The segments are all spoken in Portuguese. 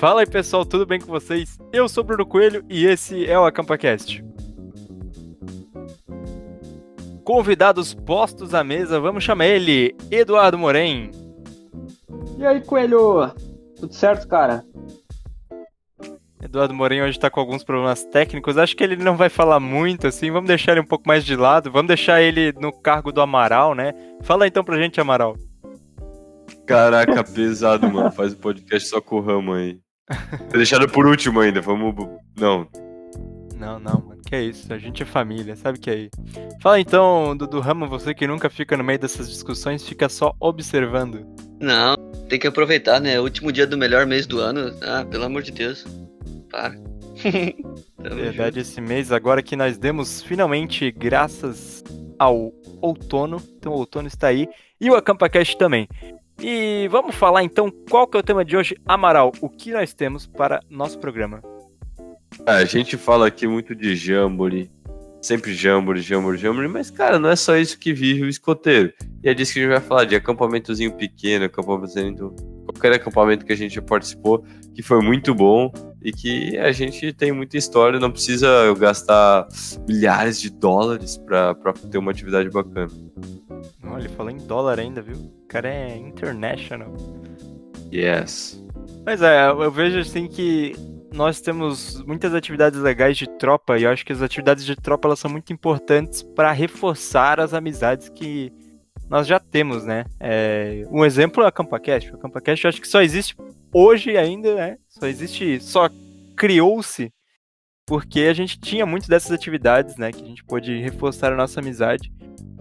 Fala aí pessoal, tudo bem com vocês? Eu sou Bruno Coelho e esse é o AcampaCast. Convidados postos à mesa, vamos chamar ele, Eduardo Moren. E aí, Coelho? Tudo certo, cara? Eduardo Moren hoje tá com alguns problemas técnicos, acho que ele não vai falar muito, assim, vamos deixar ele um pouco mais de lado, vamos deixar ele no cargo do Amaral, né? Fala então pra gente, Amaral. Caraca, pesado, mano. Faz o um podcast só com o Ramo aí. Tá deixado por último ainda, vamos. Não. Não, não, mano. Que é isso? A gente é família, sabe que é aí. Fala então, do, do Ramo, você que nunca fica no meio dessas discussões, fica só observando. Não, tem que aproveitar, né? Último dia do melhor mês do ano. Ah, pelo amor de Deus. Para. Verdade, esse mês, agora que nós demos finalmente, graças ao outono. Então o outono está aí. E o AcampaCast também. E vamos falar então qual que é o tema de hoje, Amaral. O que nós temos para nosso programa? Ah, a gente fala aqui muito de Jamboree, sempre Jamboree, Jamboree, Jamboree, mas cara, não é só isso que vive o escoteiro. E é disso que a gente vai falar, de acampamentozinho pequeno, acampamento, qualquer acampamento que a gente participou, que foi muito bom e que a gente tem muita história, não precisa gastar milhares de dólares para ter uma atividade bacana. Olha, ele falou em dólar ainda, viu? O cara é international. Yes. Mas é, eu vejo assim que nós temos muitas atividades legais de tropa e eu acho que as atividades de tropa elas são muito importantes para reforçar as amizades que nós já temos, né? É, um exemplo é a CampaCast. A CampaCast acho que só existe hoje ainda, né? Só existe, só criou-se porque a gente tinha muitas dessas atividades, né? Que a gente pôde reforçar a nossa amizade.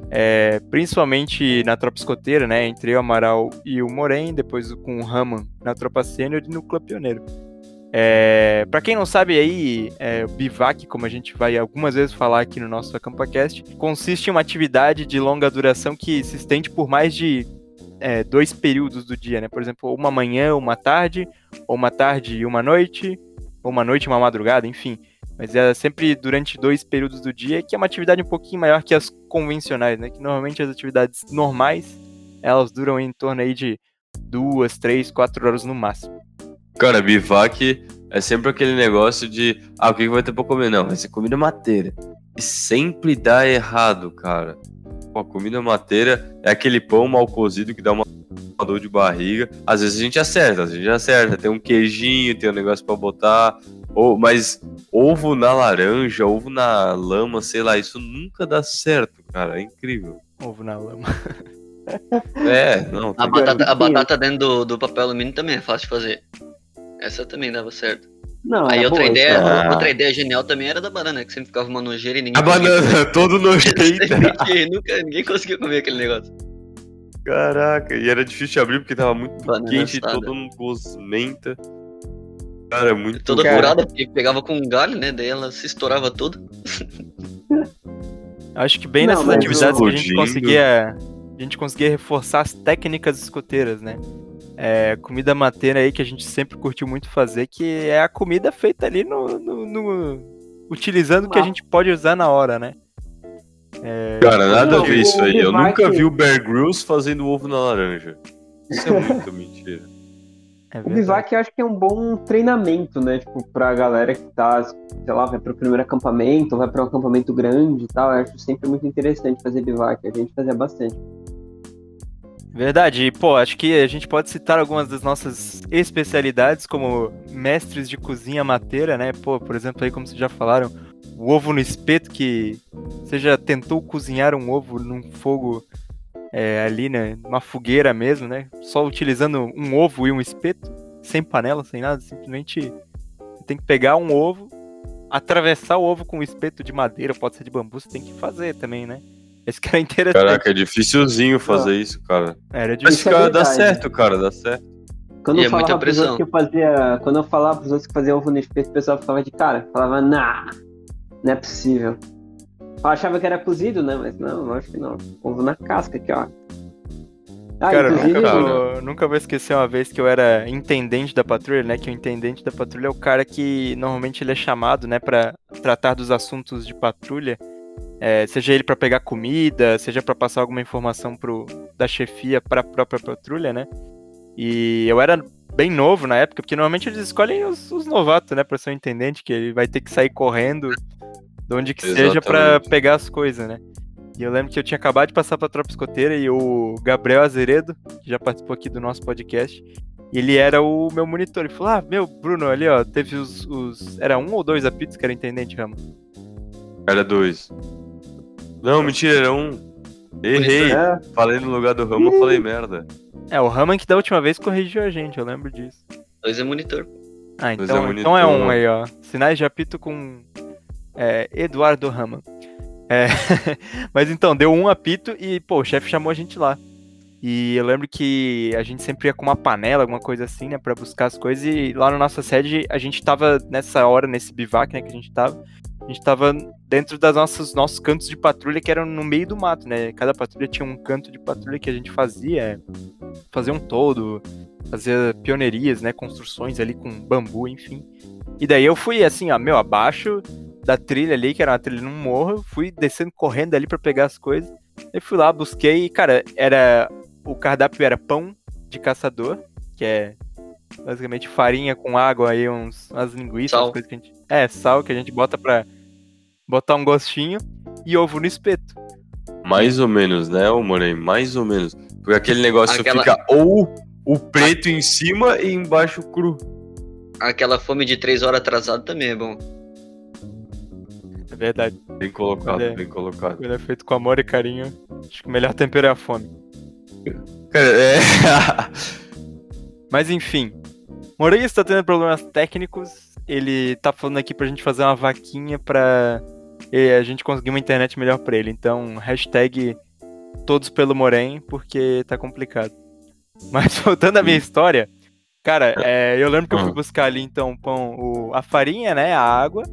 É, principalmente na tropa escoteira, né? Entre o Amaral e o Moren, depois com o Raman na tropa sênior e no Clube Pioneiro. É, para quem não sabe aí, é, o bivac, como a gente vai algumas vezes falar aqui no nosso AcampaCast, consiste em uma atividade de longa duração que se estende por mais de é, dois períodos do dia, né? Por exemplo, uma manhã, uma tarde, ou uma tarde e uma noite, ou uma noite e uma madrugada, enfim. Mas é sempre durante dois períodos do dia, que é uma atividade um pouquinho maior que as convencionais, né? Que normalmente as atividades normais, elas duram em torno aí de duas, três, quatro horas no máximo. Cara, bivac é sempre aquele negócio de, ah, o que vai ter pra comer? Não, vai ser comida mateira. E sempre dá errado, cara. Pô, a comida mateira é aquele pão mal cozido que dá uma dor de barriga. Às vezes a gente acerta, a gente acerta. Tem um queijinho, tem um negócio para botar. Ou, mas ovo na laranja, ovo na lama, sei lá, isso nunca dá certo, cara. É incrível. Ovo na lama. é, não. A batata, a batata dentro do, do papel alumínio também é fácil de fazer. Essa também dava certo. Não, Aí outra boa, ideia, ah. outra ideia genial também era da banana, que sempre ficava uma nojeira e ninguém. A banana, todo nojento. Nunca, ninguém conseguia comer aquele negócio. Caraca, e era difícil de abrir porque tava muito banana quente e todo um gosmenta. Cara, muito Toda cara. curada, porque pegava com um galho, né? Daí ela se estourava toda. Acho que bem Não, nessas atividades que a gente conseguia. A gente conseguia reforçar as técnicas escoteiras, né? É, comida mateira aí que a gente sempre curtiu muito fazer, que é a comida feita ali no. no, no utilizando o que a gente pode usar na hora, né? É... Cara, nada a ver isso aí. Eu nunca vi o Bear Grylls fazendo ovo na laranja. Isso é muito mentira. É o bivac eu acho que é um bom treinamento, né? Tipo, pra galera que tá, sei lá, vai pro primeiro acampamento, vai para um acampamento grande e tal. Eu acho sempre muito interessante fazer bivac. A gente fazia bastante. Verdade, e, pô, acho que a gente pode citar algumas das nossas especialidades como mestres de cozinha mateira, né? Pô, por exemplo, aí como vocês já falaram, o ovo no espeto, que você já tentou cozinhar um ovo num fogo é, ali, né? Uma fogueira mesmo, né? Só utilizando um ovo e um espeto, sem panela, sem nada, simplesmente tem que pegar um ovo, atravessar o ovo com um espeto de madeira, pode ser de bambu, você tem que fazer também, né? Esse cara é interessante. Caraca, é dificilzinho fazer isso, cara. Era difícil. Mas cara, dá certo, cara, dá certo. Quando e eu é falava pros outros que eu fazia. Quando eu falava pros outros que fazia ovo no espeto, o pessoal ficava de cara. Falava, nah, não é possível. Eu achava que era cozido, né? Mas não, acho que não. Ovo na casca aqui, ó. Ah, cara, nunca, eu, nunca vou esquecer uma vez que eu era intendente da patrulha, né? Que o intendente da patrulha é o cara que normalmente ele é chamado, né, para tratar dos assuntos de patrulha. É, seja ele para pegar comida, seja para passar alguma informação pro, da chefia para a própria patrulha, né? E eu era bem novo na época, porque normalmente eles escolhem os, os novatos, né, para ser um intendente, que ele vai ter que sair correndo de onde que Exatamente. seja para pegar as coisas, né? E eu lembro que eu tinha acabado de passar pra tropa escoteira e o Gabriel Azeredo, que já participou aqui do nosso podcast, ele era o meu monitor. Ele falou: Ah, meu, Bruno, ali, ó, teve os. os... Era um ou dois apitos que era intendente, Rama? Era dois. Não, mentira, era um. Errei. É. Falei no lugar do Rama, falei merda. É, o Raman que da última vez corrigiu a gente, eu lembro disso. Dois é monitor. Ah, então é, monitor. então é um aí, ó. Sinais de apito com é, Eduardo Raman. É, mas então, deu um apito e, pô, o chefe chamou a gente lá. E eu lembro que a gente sempre ia com uma panela, alguma coisa assim, né, pra buscar as coisas. E lá na nossa sede, a gente tava nessa hora, nesse bivac, né, que a gente tava. A gente tava dentro das nossas nossos cantos de patrulha que eram no meio do mato, né? Cada patrulha tinha um canto de patrulha que a gente fazia, fazia um todo, fazia pionerias, né, construções ali com bambu, enfim. E daí eu fui assim, ó, meu, abaixo da trilha ali, que era uma trilha num morro, fui descendo correndo ali para pegar as coisas. E fui lá, busquei, e, cara, era o cardápio era pão de caçador, que é basicamente farinha com água aí, uns, umas linguiças, sal. coisas que a gente. É, sal que a gente bota pra botar um gostinho e ovo no espeto. Mais ou menos, né, ô Morém? Mais ou menos. Porque aquele negócio Aquela... fica ou o preto A... em cima e embaixo cru. Aquela fome de três horas atrasado também é bom. É verdade. Bem colocado, é, bem colocado. Quando é feito com amor e carinho, acho que o melhor tempero é a fome. Cara, é. Mas enfim. Moreira está tendo problemas técnicos. Ele tá falando aqui pra gente fazer uma vaquinha pra a gente conseguir uma internet melhor pra ele. Então, hashtag todos pelo Morém, porque tá complicado. Mas voltando à minha hum. história, cara, é, eu lembro que eu fui hum. buscar ali então pão, o, a farinha, né, a água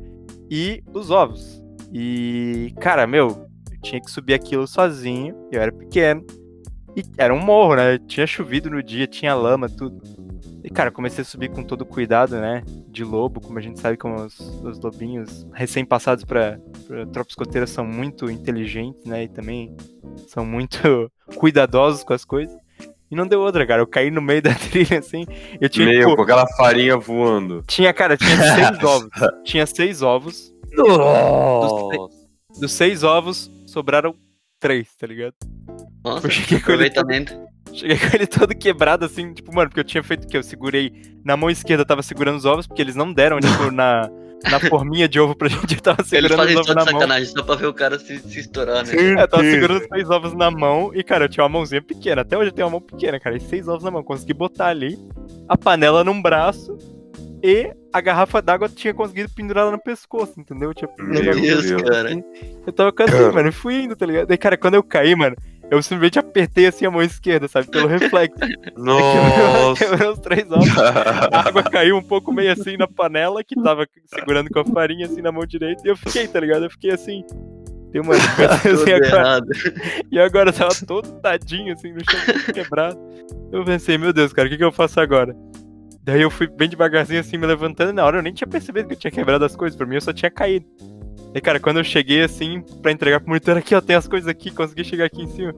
e os ovos. E, cara, meu, eu tinha que subir aquilo sozinho, eu era pequeno. E era um morro, né? Tinha chovido no dia, tinha lama, tudo. E, cara, comecei a subir com todo cuidado, né? De lobo, como a gente sabe como os, os lobinhos recém-passados pra, pra tropa escoteira são muito inteligentes, né? E também são muito cuidadosos com as coisas. E não deu outra, cara. Eu caí no meio da trilha, assim. Eu tinha Meu, com aquela farinha voando. Tinha, cara, tinha seis ovos. Tinha seis ovos. Nossa. Dos, dos seis ovos, sobraram três, tá ligado? Nossa, eu cheguei com ele todo, quebrado, assim, tipo, mano, porque eu tinha feito o quê? Eu segurei. Na mão esquerda eu tava segurando os ovos, porque eles não deram, tipo, na, na forminha de ovo pra gente, eu tava segurando os ovos na mão. sacanagem, só pra ver o cara se, se estourar, né? É, eu tava segurando os seis ovos na mão e, cara, eu tinha uma mãozinha pequena. Até hoje eu tenho uma mão pequena, cara. E seis ovos na mão. Consegui botar ali a panela num braço e a garrafa d'água tinha conseguido pendurar ela no pescoço, entendeu? Tinha Meu Deus, cara. Eu tava cantando, mano, e fui indo, tá ligado? Daí, cara, quando eu caí, mano, eu simplesmente apertei assim a mão esquerda, sabe? Pelo reflexo. Nossa! Quebrou os três ovos. A água caiu um pouco meio assim na panela, que tava segurando com a farinha assim na mão direita. E eu fiquei, tá ligado? Eu fiquei assim. Tem uma assim, agora. E agora tava todo tadinho assim no chão, quebrado. Eu pensei, meu Deus, cara, o que, que eu faço agora? Daí eu fui bem devagarzinho assim, me levantando. Na hora eu nem tinha percebido que eu tinha quebrado as coisas. Por mim eu só tinha caído. E cara, quando eu cheguei assim, pra entregar pro monitor aqui, ó, tem as coisas aqui, consegui chegar aqui em cima.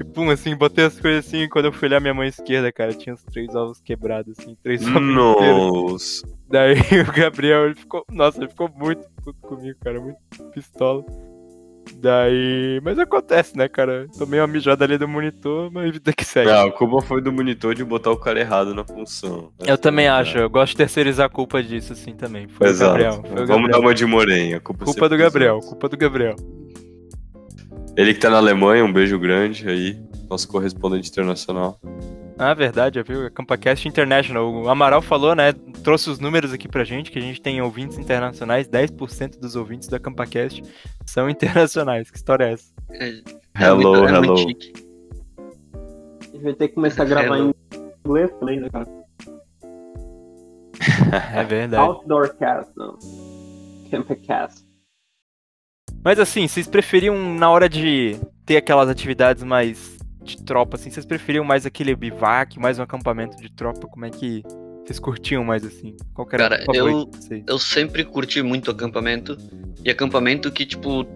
E pum, assim, botei as coisas assim, quando eu fui olhar minha mão esquerda, cara, tinha os três ovos quebrados, assim, três ovos Nossa! Daí o Gabriel, ele ficou, nossa, ele ficou muito puto comigo, cara, muito pistola. Daí. Mas acontece, né, cara? Tomei uma mijada ali do monitor, mas vida que segue. Não, a culpa foi do monitor de botar o cara errado na função. Eu também acho, eu gosto de terceirizar a culpa disso, assim, também. Foi Exato. o Gabriel. Foi o Vamos Gabriel. dar uma de Morém. A culpa, culpa do Gabriel, culpa do Gabriel. Ele que tá na Alemanha, um beijo grande aí, nosso correspondente internacional. Ah, verdade, viu? É CampaCast International. O Amaral falou, né? Trouxe os números aqui pra gente, que a gente tem ouvintes internacionais. 10% dos ouvintes da CampaCast são internacionais. Que história é essa? É, é hello, muito, é hello. a gente vai ter que começar a gravar hello. em inglês também, né, cara? é verdade. Outdoor cast, não. CampaCast. Mas assim, vocês preferiam na hora de ter aquelas atividades mais de tropa, assim, vocês preferiam mais aquele bivac, mais um acampamento de tropa? Como é que vocês curtiam mais assim? Qual era Cara, eu, eu sempre curti muito acampamento. E acampamento que, tipo,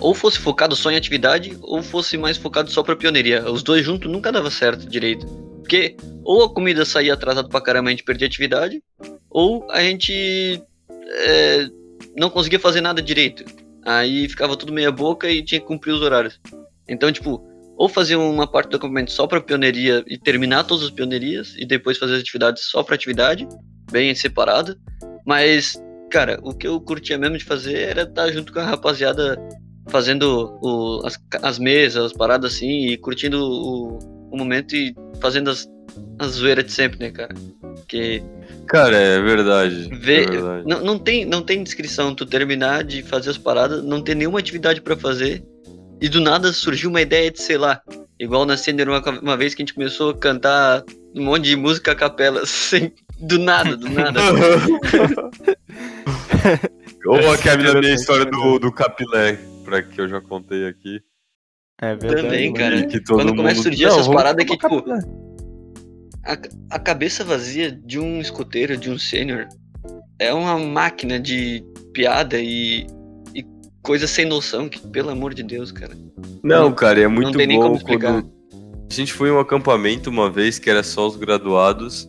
ou fosse focado só em atividade, ou fosse mais focado só pra pioneiria. Os dois juntos nunca dava certo direito. Porque ou a comida saía atrasada pra caramba e a gente perdia atividade, ou a gente é, não conseguia fazer nada direito. Aí ficava tudo meia boca e tinha que cumprir os horários. Então, tipo, ou fazer uma parte do acampamento só para pioneiria e terminar todas as pionerias e depois fazer as atividades só para atividade, bem separada. Mas, cara, o que eu curtia mesmo de fazer era estar tá junto com a rapaziada fazendo o, as, as mesas, as paradas assim e curtindo o, o momento e fazendo as, as zoeiras de sempre, né, cara? Que Cara, é verdade. Vê, é verdade. Não, não, tem, não tem descrição. Tu terminar de fazer as paradas, não tem nenhuma atividade para fazer e do nada surgiu uma ideia de, sei lá, igual na Sender uma, uma vez que a gente começou a cantar um monte de música a capela, sem, do nada, do nada. Ou aquela minha história do, do capilé, pra que eu já contei aqui. É verdade. Também, cara. Que todo Quando mundo... começa a surgir Não, essas paradas que, tipo, a, a cabeça vazia de um escoteiro, de um sênior, é uma máquina de piada e coisa sem noção, que pelo amor de Deus, cara. Não, cara, é muito bom quando... A gente foi em um acampamento uma vez que era só os graduados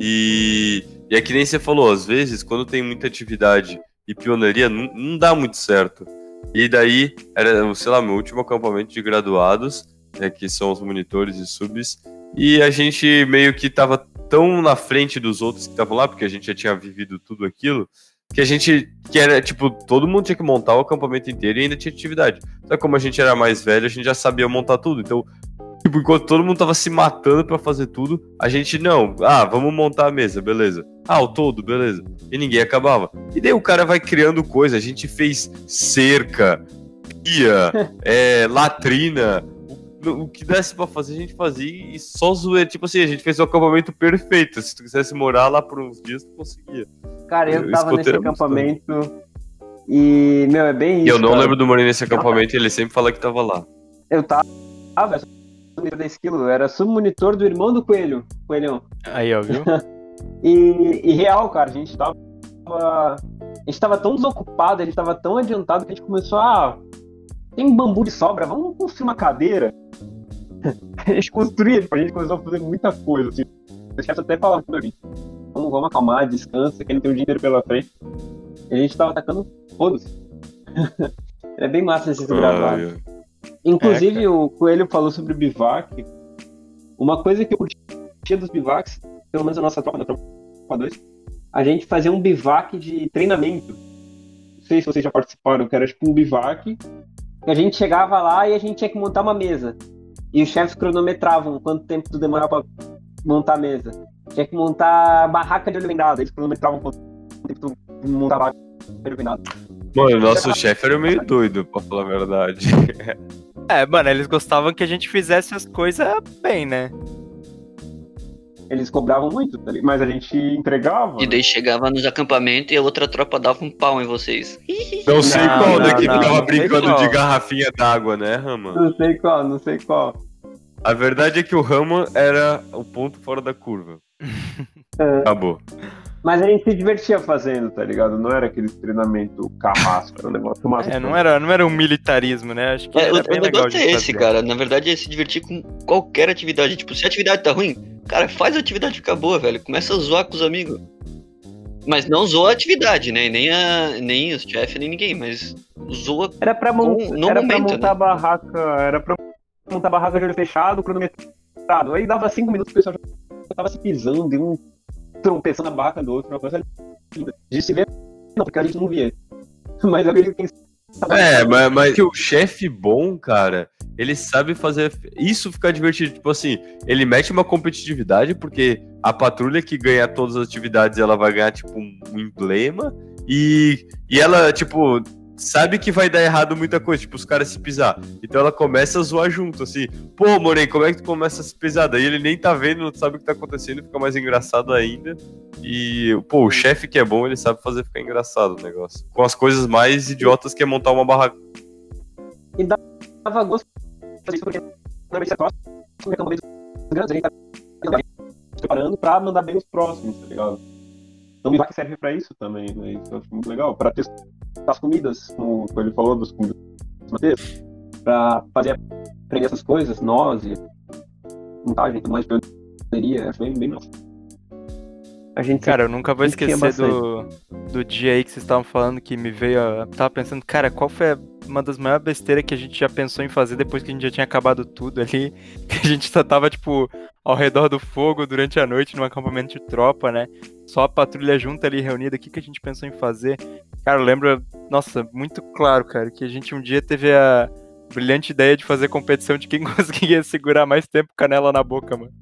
e... E é que nem você falou, às vezes, quando tem muita atividade e pioneiria, não, não dá muito certo. E daí, era, sei lá, meu último acampamento de graduados, é, que são os monitores e subs, e a gente meio que tava tão na frente dos outros que estavam lá, porque a gente já tinha vivido tudo aquilo, que a gente, que era, tipo, todo mundo tinha que montar o acampamento inteiro e ainda tinha atividade. Só que como a gente era mais velho, a gente já sabia montar tudo. Então, tipo, enquanto todo mundo tava se matando para fazer tudo, a gente, não, ah, vamos montar a mesa, beleza. Ah, o todo, beleza. E ninguém acabava. E daí o cara vai criando coisa, a gente fez cerca, pia, é, latrina, o que desse pra fazer, a gente fazia e só zoeira. Tipo assim, a gente fez o acampamento perfeito. Se tu quisesse morar lá por uns dias, tu conseguia. Cara, eu, eu tava nesse acampamento e, meu, é bem isso. E eu não cara. lembro do Moreira nesse acampamento e ele sempre fala que tava lá. Eu tava, tava 10 quilos, era submonitor do irmão do Coelho, Coelhão. Aí, ó, viu? e, e real, cara, a gente tava. A gente tava tão desocupado, a gente tava tão adiantado que a gente começou a. Tem bambu de sobra, vamos construir uma cadeira. a gente construía, tipo, a gente começou a fazer muita coisa, assim. Os chefes até falavam pra mim, vamos, vamos acalmar, descansa, que ele tem um dia inteiro pela frente. E a gente tava atacando todos. é bem massa esse gravado. Inclusive, é, o Coelho falou sobre o bivac. Uma coisa que eu curtia dos bivacs, pelo menos a nossa tropa, da tropa 2, a gente fazia um bivac de treinamento. Não sei se vocês já participaram, que era tipo um bivac. Que a gente chegava lá e a gente tinha que montar uma mesa. E os chefes cronometravam quanto tempo tu demorava pra montar a mesa. Tinha que montar barraca de olho vendado. Eles cronometravam quanto tempo tu montava a barraca de olho vendado. Mano, o nosso chefe era meio doido, pra falar a verdade. É, mano, eles gostavam que a gente fizesse as coisas bem, né? Eles cobravam muito, tá mas a gente entregava. E daí chegava nos acampamentos e a outra tropa dava um pau em vocês. Não sei não, qual, né? Que ficava brincando de garrafinha d'água, né, Rama? Não sei qual, não sei qual. A verdade é que o Rama era o ponto fora da curva. É. Acabou. Mas a gente se divertia fazendo, tá ligado? Não era aquele treinamento carrasco, era um negócio massa. É, não era, não era um militarismo, né? Acho que é, era o, bem o legal é esse, cara. Na verdade é se divertir com qualquer atividade. Tipo, se a atividade tá ruim, cara, faz a atividade ficar boa, velho. Começa a zoar com os amigos. Mas não zoa a atividade, né? Nem, a, nem os chefes, nem ninguém, mas zoa era pra, mon com, no era momento, pra montar né? a barraca, era pra montar a barraca de olho fechado, cronometrado. Aí dava cinco minutos, o pessoal já tava se pisando em um tropeçando na barraca do outro, uma coisa linda. De se ver, não, porque a gente não via. Mas eu acredito que é, mas, mas que o chefe bom, cara, ele sabe fazer isso ficar divertido. Tipo assim, ele mete uma competitividade, porque a patrulha que ganha todas as atividades, ela vai ganhar, tipo, um emblema. E, e ela, tipo, sabe que vai dar errado muita coisa, tipo, os caras se pisar. Então ela começa a zoar junto, assim. Pô, Morei, como é que tu começa a se pisar? Daí ele nem tá vendo, não sabe o que tá acontecendo, fica mais engraçado ainda. E, pô, o chefe que é bom, ele sabe fazer ficar engraçado o negócio. Com as coisas mais idiotas que é montar uma barraca. E dava gosto porque normalmente você gosta grandes, tá preparando pra mandar bem os próximos, tá ligado? Então o Mivac serve pra isso também, né? Isso eu acho muito legal. Pra testar as comidas, como ele falou, das comidas pra fazer aprender essas coisas, nós e montagem, tudo mais, pioneria, acho bem, bem massa. A gente cara, eu nunca vou esquecer do, do dia aí que vocês estavam falando que me veio. Eu tava pensando, cara, qual foi uma das maiores besteiras que a gente já pensou em fazer depois que a gente já tinha acabado tudo ali? Que a gente só tava, tipo, ao redor do fogo durante a noite num acampamento de tropa, né? Só a patrulha junta ali reunida. O que, que a gente pensou em fazer? Cara, eu lembro, nossa, muito claro, cara, que a gente um dia teve a brilhante ideia de fazer competição de quem conseguia segurar mais tempo canela na boca, mano.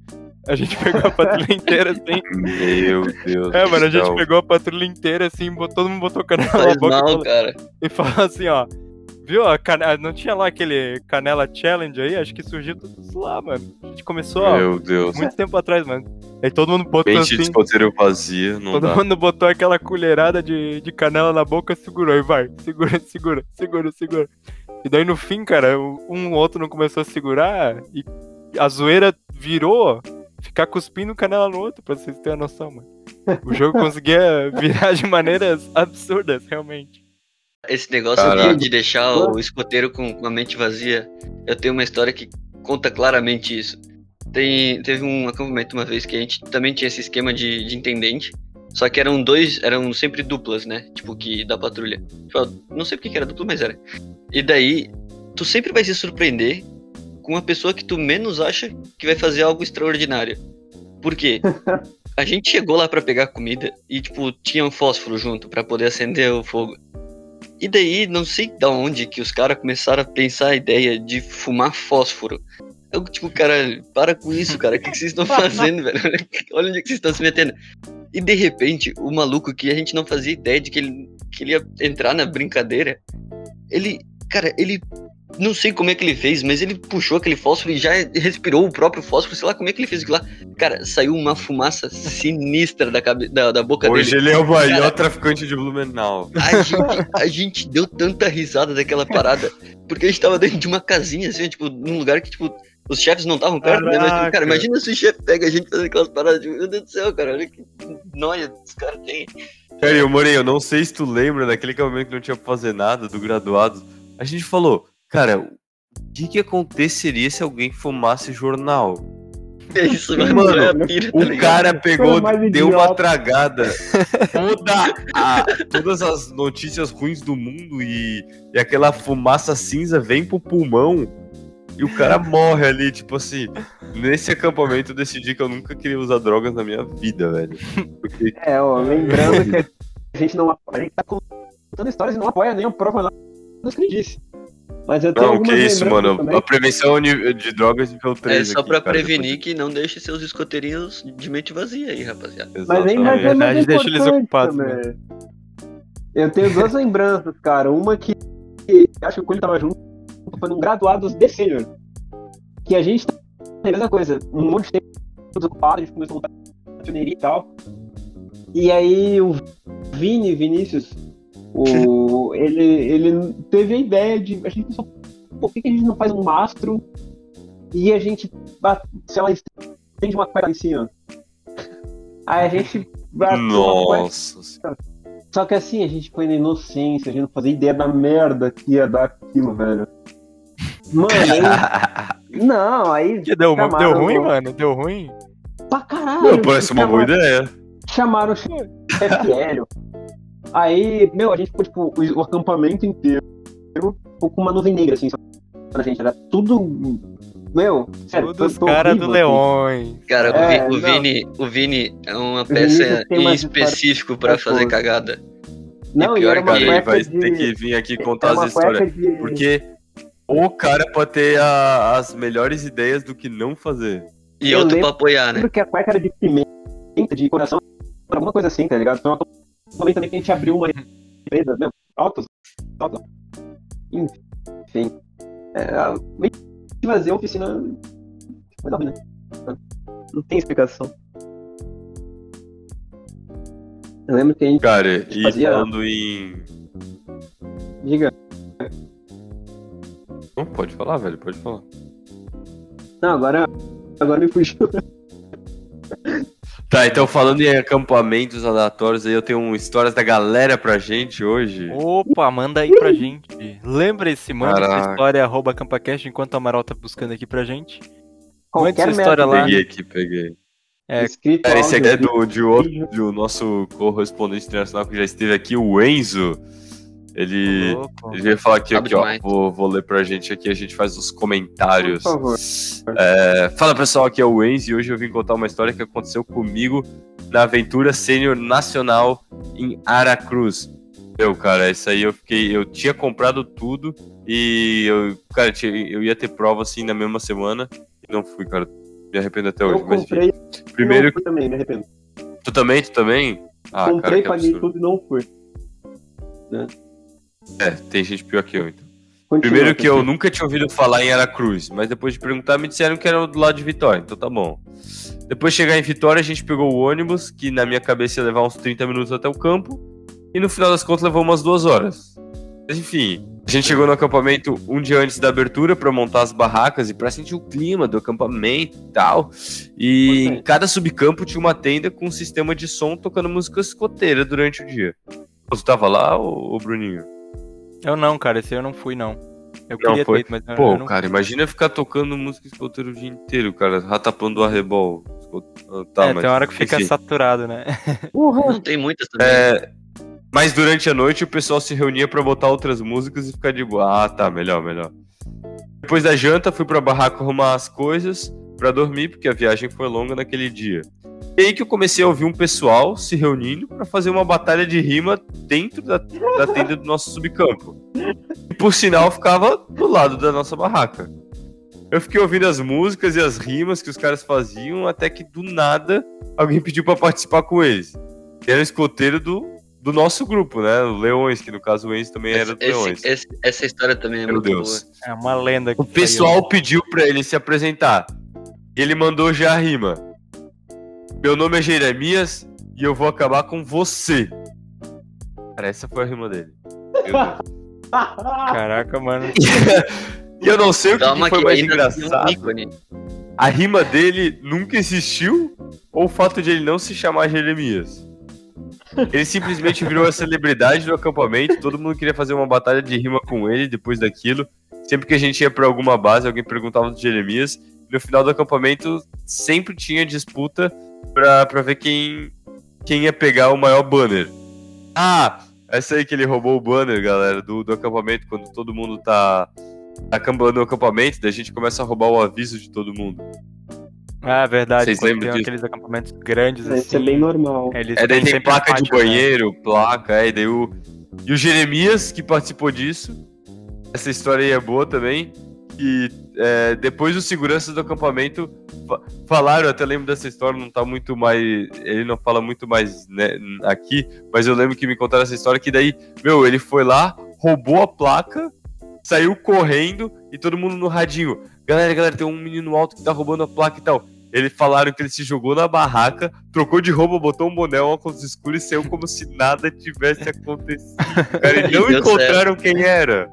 A gente pegou a patrulha inteira assim. Meu Deus. É, mano, a gente pegou a patrulha inteira assim, todo mundo botou canela Faz na boca. Mal, e, falou, cara. e falou assim, ó. Viu? A canela, não tinha lá aquele Canela Challenge aí? Acho que surgiu tudo isso lá, mano. A gente começou, Meu ó, Deus. muito tempo atrás, mano. Aí todo mundo botou Pente assim... de vazio, não Todo dá. mundo botou aquela colherada de, de canela na boca, segurou e vai. Segura, segura, segura, segura. E daí no fim, cara, um ou outro não começou a segurar e a zoeira virou ficar cuspindo canela no outro, pra vocês terem a noção, mano. O jogo conseguia virar de maneiras absurdas, realmente. Esse negócio de, de, deixar o escoteiro com, com, a mente vazia, eu tenho uma história que conta claramente isso. Tem, teve um acampamento uma vez que a gente também tinha esse esquema de, de intendente, só que eram dois, eram sempre duplas, né? Tipo, que da patrulha. Tipo, não sei porque que era dupla, mas era. E daí, tu sempre vai se surpreender com uma pessoa que tu menos acha que vai fazer algo extraordinário. Por quê? A gente chegou lá para pegar comida e, tipo, tinha um fósforo junto para poder acender o fogo. E daí, não sei da onde que os caras começaram a pensar a ideia de fumar fósforo. Eu, tipo, cara, para com isso, cara. O que, que vocês estão fazendo, velho? Olha onde que vocês estão se metendo. E de repente, o maluco que a gente não fazia ideia de que ele, que ele ia entrar na brincadeira, ele, cara, ele não sei como é que ele fez, mas ele puxou aquele fósforo e já respirou o próprio fósforo, sei lá como é que ele fez aquilo lá. Cara, saiu uma fumaça sinistra da, cabe... da, da boca Hoje dele. Hoje ele é o maior Cara, traficante de Blumenau. A gente, a gente deu tanta risada daquela parada, porque a gente tava dentro de uma casinha, assim, tipo, num lugar que, tipo, os chefes não estavam perto, né? Mas, cara, imagina se o chefe pega a gente fazendo aquelas paradas, tipo, meu Deus do céu, cara, olha que noia os caras têm. Cara, eu morei, eu não sei se tu lembra daquele momento que não tinha pra fazer nada, do graduado. A gente falou, Cara, o que, que aconteceria se alguém fumasse jornal? É isso, mano. mano é pira, tá o cara pegou, deu uma tragada. Toda a, todas as notícias ruins do mundo e, e aquela fumaça cinza vem pro pulmão. E o cara morre ali, tipo assim. Nesse acampamento eu decidi que eu nunca queria usar drogas na minha vida, velho. Porque... É, ó, lembrando que a gente não a gente tá contando histórias e não apoia nem o próprio nada que disse. Mas eu tenho não, que isso, mano. Também. A prevenção de drogas nível 3. É só aqui, pra cara, prevenir depois. que não deixe seus escoteirinhos de mente vazia aí, rapaziada. Mas nem mas é mais deixa eles ocupados. Né? Eu tenho duas lembranças, cara. Uma que, que acho que o Cunha tava junto, foi num graduados de senior. Que a gente tá a mesma coisa, um monte de tempo desocupado, a gente começou a voltar pioneiria e tal. E aí o Vini, Vinícius, o, ele, ele teve a ideia de. A gente pensou, por que, que a gente não faz um mastro e a gente, sei lá, estende uma cueca em cima? Aí a gente. Nossa! Só que assim, a gente foi na inocência, a gente não fazia ideia da merda que ia dar aquilo, velho. Mano, aí... não, aí. Que deu, chamaram, deu ruim, mano? Deu ruim? Pra caralho. Parece uma boa ideia. Chamaram o chefe Hélio. Aí, meu, a gente ficou, tipo, o, o acampamento inteiro ficou com uma nuvem negra, assim, pra gente. Era tudo. Meu, sério, Todos os caras do assim. Leões. Cara, é, o, Vi, o, Vini, o Vini é uma peça em específico para fazer cagada. Não, e, pior e que ele vai de... ter que vir aqui contar as histórias. De... Porque o cara pode ter a, as melhores ideias do que não fazer. E eu outro pra apoiar, né? Porque a cueca era de pimenta, de coração, alguma coisa assim, tá ligado? Foi uma momento também que a gente abriu uma empresa, meu, altos, altos. Enfim. É, fazer a oficina. Não, né? não tem explicação. Eu lembro que a gente. Cara, e fazia... falando em. Diga. Não, pode falar, velho, pode falar. Não, agora. Agora me fugiu. Tá, então falando em acampamentos aleatórios aí, eu tenho um histórias da galera pra gente hoje. Opa, manda aí pra gente. Lembra-se, manda Caraca. essa história, arroba CampaCast, enquanto o Amaral tá buscando aqui pra gente. Qualquer manda essa história lá. Peguei aqui, peguei. É, Escrito é, esse aqui é do, de outro, do nosso correspondente internacional que já esteve aqui, o Enzo. Ele, ele veio falar aqui, aqui ó, vou, vou ler pra gente aqui, a gente faz os comentários. Por favor. É, fala pessoal, aqui é o Enzo e hoje eu vim contar uma história que aconteceu comigo na aventura sênior nacional em Aracruz. Eu, cara, isso aí eu fiquei. Eu tinha comprado tudo e eu, cara, eu ia ter prova assim na mesma semana e não fui, cara. Me arrependo até hoje. Eu mas, comprei. Primeiro. Eu também, me arrependo. Tu também? Tu também? Ah, comprei, cara, paguei tudo e não fui. Né? É, tem gente pior que eu, então. Continua, Primeiro que eu nunca tinha ouvido falar em Aracruz, mas depois de perguntar me disseram que era do lado de Vitória, então tá bom. Depois de chegar em Vitória, a gente pegou o ônibus, que na minha cabeça ia levar uns 30 minutos até o campo, e no final das contas levou umas duas horas. Mas enfim, a gente chegou no acampamento um dia antes da abertura para montar as barracas e para sentir o clima do acampamento e tal. E em cada subcampo tinha uma tenda com um sistema de som tocando música escoteira durante o dia. Você tava lá, ô, Bruninho? Eu não, cara, esse eu não fui, não. Eu não queria foi. ter, mas Pô, eu não cara, fui. imagina ficar tocando música escoteira o dia inteiro, cara, ratapando o arrebol. Ah, tá, é, mas... tem hora que fica saturado, né? Uhum. Não tem muitas também. É... Mas durante a noite o pessoal se reunia para botar outras músicas e ficar de boa. Ah, tá, melhor, melhor. Depois da janta, fui pra barraca arrumar as coisas para dormir, porque a viagem foi longa naquele dia. E aí que eu comecei a ouvir um pessoal se reunindo para fazer uma batalha de rima dentro da, da tenda do nosso subcampo. E por sinal ficava do lado da nossa barraca. Eu fiquei ouvindo as músicas e as rimas que os caras faziam, até que do nada alguém pediu para participar com eles. Era o escoteiro do, do nosso grupo, né? O Leões, que no caso o Enzo também era do esse, Leões. Esse, essa história também é Meu muito Deus. boa. É uma lenda. o pessoal pediu para ele se apresentar. Ele mandou já a rima. Meu nome é Jeremias e eu vou acabar com você. Cara, essa foi a rima dele. Caraca, mano. e eu não sei o que, que foi mais engraçado. A rima dele nunca existiu ou o fato de ele não se chamar Jeremias? Ele simplesmente virou a celebridade do acampamento, todo mundo queria fazer uma batalha de rima com ele depois daquilo. Sempre que a gente ia para alguma base, alguém perguntava do Jeremias. No final do acampamento, sempre tinha disputa pra, pra ver quem, quem ia pegar o maior banner. Ah, essa aí que ele roubou o banner, galera, do, do acampamento, quando todo mundo tá acampando no acampamento, daí a gente começa a roubar o aviso de todo mundo. Ah, verdade. Vocês lembram disso? aqueles acampamentos grandes assim. Isso é bem normal. Eles é, daí tem placa de né? banheiro, né? placa, é, e daí o... E o Jeremias, que participou disso, essa história aí é boa também, e é, depois os seguranças do acampamento falaram, até lembro dessa história, não tá muito mais. Ele não fala muito mais né, aqui, mas eu lembro que me contaram essa história que daí, meu, ele foi lá, roubou a placa, saiu correndo e todo mundo no radinho. Galera, galera, tem um menino alto que tá roubando a placa e tal. Eles falaram que ele se jogou na barraca, trocou de roupa, botou um boné, um óculos escuros e saiu como se nada tivesse acontecido. Cara, e não encontraram certo. quem era.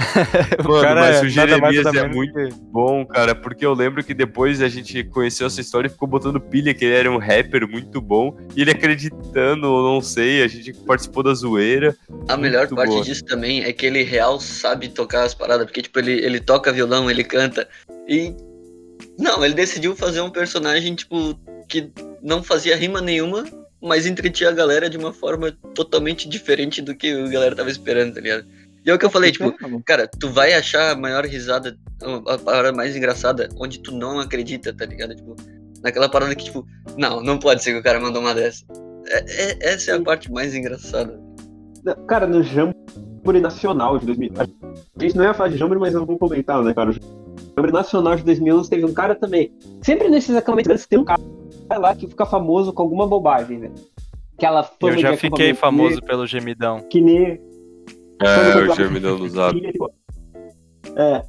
Mano, cara, mas o Jeremias é muito que... bom, cara, porque eu lembro que depois a gente conheceu essa história e ficou botando pilha que ele era um rapper muito bom, e ele acreditando, ou não sei, a gente participou da zoeira. A melhor parte boa. disso também é que ele real sabe tocar as paradas, porque tipo, ele, ele toca violão, ele canta, e... Não, ele decidiu fazer um personagem, tipo, que não fazia rima nenhuma, mas entretinha a galera de uma forma totalmente diferente do que a galera tava esperando, tá ligado? E é o que eu falei, tipo, cara, tu vai achar a maior risada, a parada mais engraçada, onde tu não acredita, tá ligado? Tipo, naquela parada que, tipo, não, não pode ser que o cara mandou uma dessa. É, é, essa é a parte mais engraçada. Cara, no Jamboree Nacional de 2000. A gente não ia falar de Jamboree, mas eu vou comentar, né, cara? O Jamboree Nacional de 2011 teve um cara também. Sempre nesses acampamentos tem um cara lá que fica famoso com alguma bobagem, né? Aquela Eu já fiquei famoso pelo gemidão. Que nem é, o Germinal do Zap. É.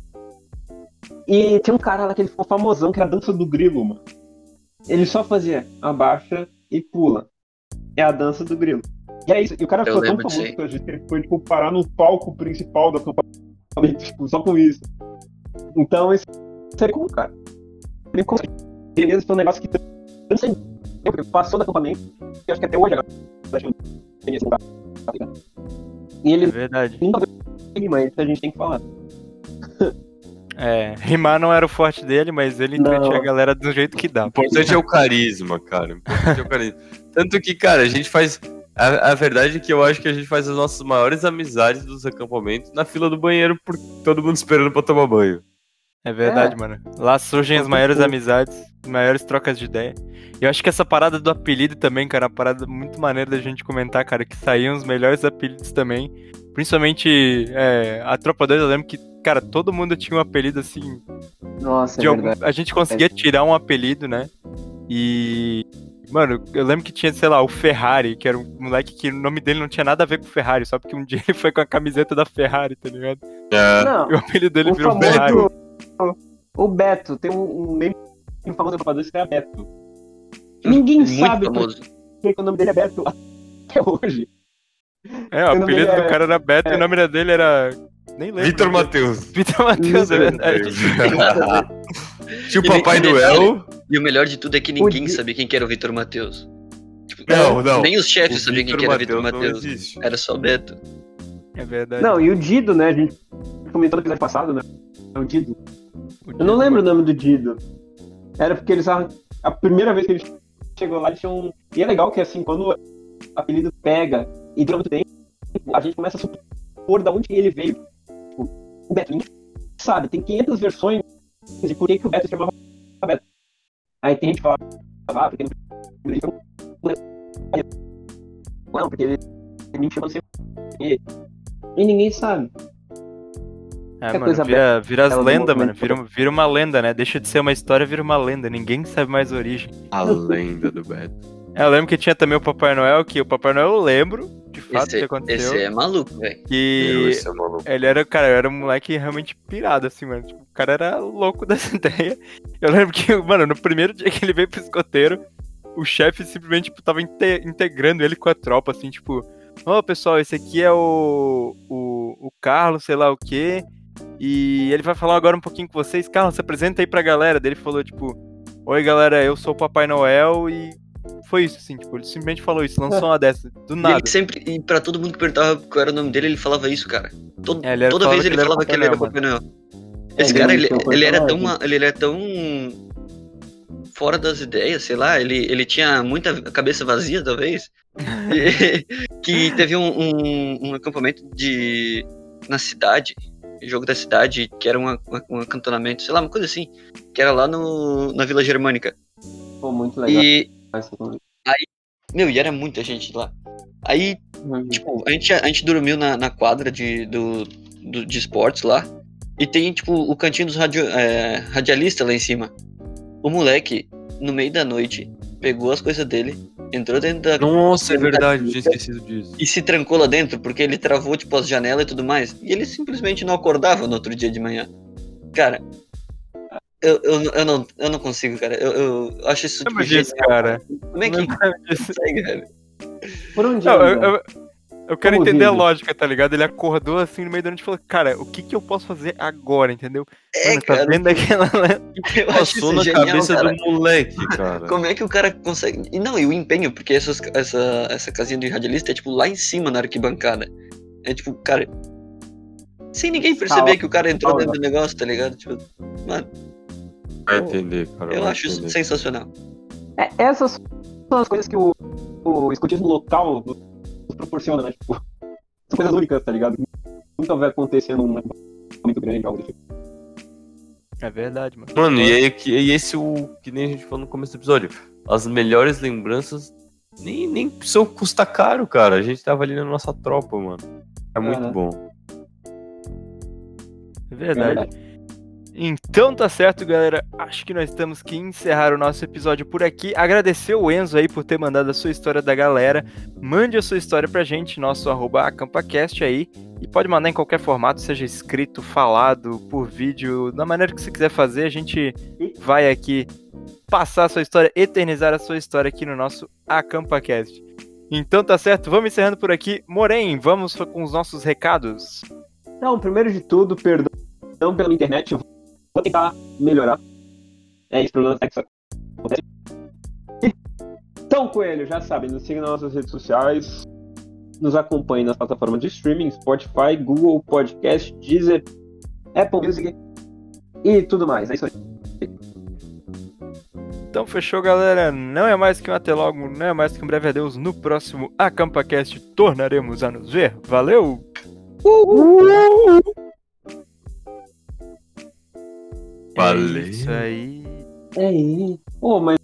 E tinha um cara lá que ele ficou famosão, que era a dança do grilo, mano. Ele só fazia abaixa e pula. É a dança do grilo. E é isso. E o cara ficou tão famoso que a gente ele foi tipo, parar no palco principal do acampamento, tipo, só com isso. Então, isso seria como, cara. Ele consegue. Beleza, foi um negócio que passou do acampamento, que acho que até hoje agora. E ele é verdade. nunca rima, isso a gente tem que falar. É, rimar não era o forte dele, mas ele entretinha a galera do jeito que dá. O importante é o carisma, cara. O importante é o carisma. Tanto que, cara, a gente faz. A, a, verdade é que eu acho que a gente faz as nossas maiores amizades dos acampamentos na fila do banheiro, por todo mundo esperando pra tomar banho. É verdade, é. mano. Lá surgem as maiores amizades, as maiores trocas de ideia. E eu acho que essa parada do apelido também, cara, é uma parada muito maneira da gente comentar, cara, que saíam os melhores apelidos também. Principalmente é, a Tropa 2, eu lembro que, cara, todo mundo tinha um apelido assim. Nossa, é algum... A gente conseguia tirar um apelido, né? E. Mano, eu lembro que tinha, sei lá, o Ferrari, que era um moleque que o nome dele não tinha nada a ver com o Ferrari, só porque um dia ele foi com a camiseta da Ferrari, tá ligado? É. Não, e o apelido dele virou Ferrari. O Beto, tem um, um meme famoso do Tropa que é Beto. Ninguém Muito sabe famoso. porque o nome dele é Beto até hoje. É, o, o apelido do é... cara era Beto é... e o nome dele era. Nem lembro. Vitor Matheus. Vitor Matheus, é verdade. Tinha o Papai Noel. E o melhor de tudo é que ninguém sabia quem que era o Vitor Matheus. Tipo, não, não. Nem os chefes sabiam quem que era o Vitor Matheus. Era só Beto. É verdade. Não, e o Dido, né? A gente comentou no episódio passado, né? O Dido. O Dido Eu não lembro o nome do Dido. Era porque eles. A primeira vez que ele chegou lá, eles tinham. E é legal que assim, quando o apelido pega e dura muito tempo, a gente começa a supor de onde ele veio. Tipo, o Beto, sabe, tem 500 versões de por que, que o Beto se chamava Beto. Aí tem gente que fala, ah, porque não, porque ele me chama sempre. E ninguém sabe. É, mano, vira, vira as lendas, mano. Vira, vira uma lenda, né? Deixa de ser uma história, vira uma lenda. Ninguém sabe mais a origem. A lenda do Beto. É, eu lembro que tinha também o Papai Noel, que o Papai Noel eu lembro, de fato, esse, que aconteceu. Esse é maluco, velho. Que esse é maluco. ele era, cara, era um moleque realmente pirado, assim, mano. Tipo, o cara era louco dessa ideia. Eu lembro que, mano, no primeiro dia que ele veio pro escoteiro, o chefe simplesmente, tipo, tava inte integrando ele com a tropa, assim, tipo, ô oh, pessoal, esse aqui é o, o, o Carlos, sei lá o quê. E ele vai falar agora um pouquinho com vocês. Carlos, se apresenta aí pra galera. Daí ele falou, tipo, Oi galera, eu sou o Papai Noel e foi isso, assim, tipo, ele simplesmente falou isso, lançou uma dessa, do nada. E ele sempre, e pra todo mundo que perguntava qual era o nome dele, ele falava isso, cara. Todo, é, toda vez ele, falava que ele era Papai Noel. Esse é, cara, ele, ele, era tão, ele era tão fora das ideias, sei lá, ele, ele tinha muita cabeça vazia, talvez, que teve um, um, um, acampamento de na cidade, jogo da cidade, que era um, um acantonamento, sei lá, uma coisa assim, que era lá no, na Vila Germânica. Pô, muito legal. E aí, meu, e era muita gente lá. Aí, uhum. tipo, a gente, a gente dormiu na, na quadra de, do, do, de esportes lá. E tem, tipo, o cantinho dos radio, é, radialistas lá em cima. O moleque, no meio da noite, pegou as coisas dele, entrou dentro da. Nossa, é verdade, tinha esquecido disso. E se trancou lá dentro, porque ele travou, tipo, as janelas e tudo mais. E ele simplesmente não acordava no outro dia de manhã. Cara, eu, eu, eu, não, eu não consigo, cara. Eu, eu acho isso tipo, disso, cara. Como é que consegue, velho? Por onde? Não, eu, eu, eu, quero Como entender a lógica, tá ligado? Ele acordou assim no meio da noite e falou, cara, o que que eu posso fazer agora, entendeu? É, Mano, tá cara. vendo aquela. Passou na genial, cabeça cara. do moleque, cara. Como é que o cara consegue. E não, e o empenho, porque essas, essa, essa casinha de radialista é tipo lá em cima na arquibancada. É tipo, cara. Sem ninguém perceber que o cara entrou dentro do negócio, tá ligado? Tipo, mano. Vai entender, cara. Eu acho entender. isso sensacional. É, essas são as coisas que o, o escutismo local proporciona, né? Tipo, são coisas únicas, tá ligado? Nunca vai acontecer num muito grande, algo do tipo. É verdade, mano. Mano, e, aí, e esse o que nem a gente falou no começo do episódio. As melhores lembranças nem, nem precisam custar caro, cara. A gente tava ali na nossa tropa, mano. É muito bom. É verdade. É verdade. Então tá certo, galera. Acho que nós temos que encerrar o nosso episódio por aqui. Agradecer o Enzo aí por ter mandado a sua história da galera. Mande a sua história pra gente, nosso arroba acampacast aí. E pode mandar em qualquer formato, seja escrito, falado, por vídeo, da maneira que você quiser fazer. A gente vai aqui passar a sua história, eternizar a sua história aqui no nosso AcampaCast. Então tá certo, vamos encerrando por aqui. Morém, vamos com os nossos recados. Então, primeiro de tudo, perdão pela internet, eu vou tentar melhorar. É isso, problema acontece. Então, Coelho, já sabe, nos siga nas nossas redes sociais, nos acompanhe nas plataformas de streaming, Spotify, Google Podcast, Deezer, Apple Music e tudo mais. É isso aí. Então fechou, galera. Não é mais que um até logo, não é mais que um breve adeus. No próximo AcampaCast tornaremos a nos ver. Valeu! Uhul! Valeu! É isso aí. É isso. Oh, mas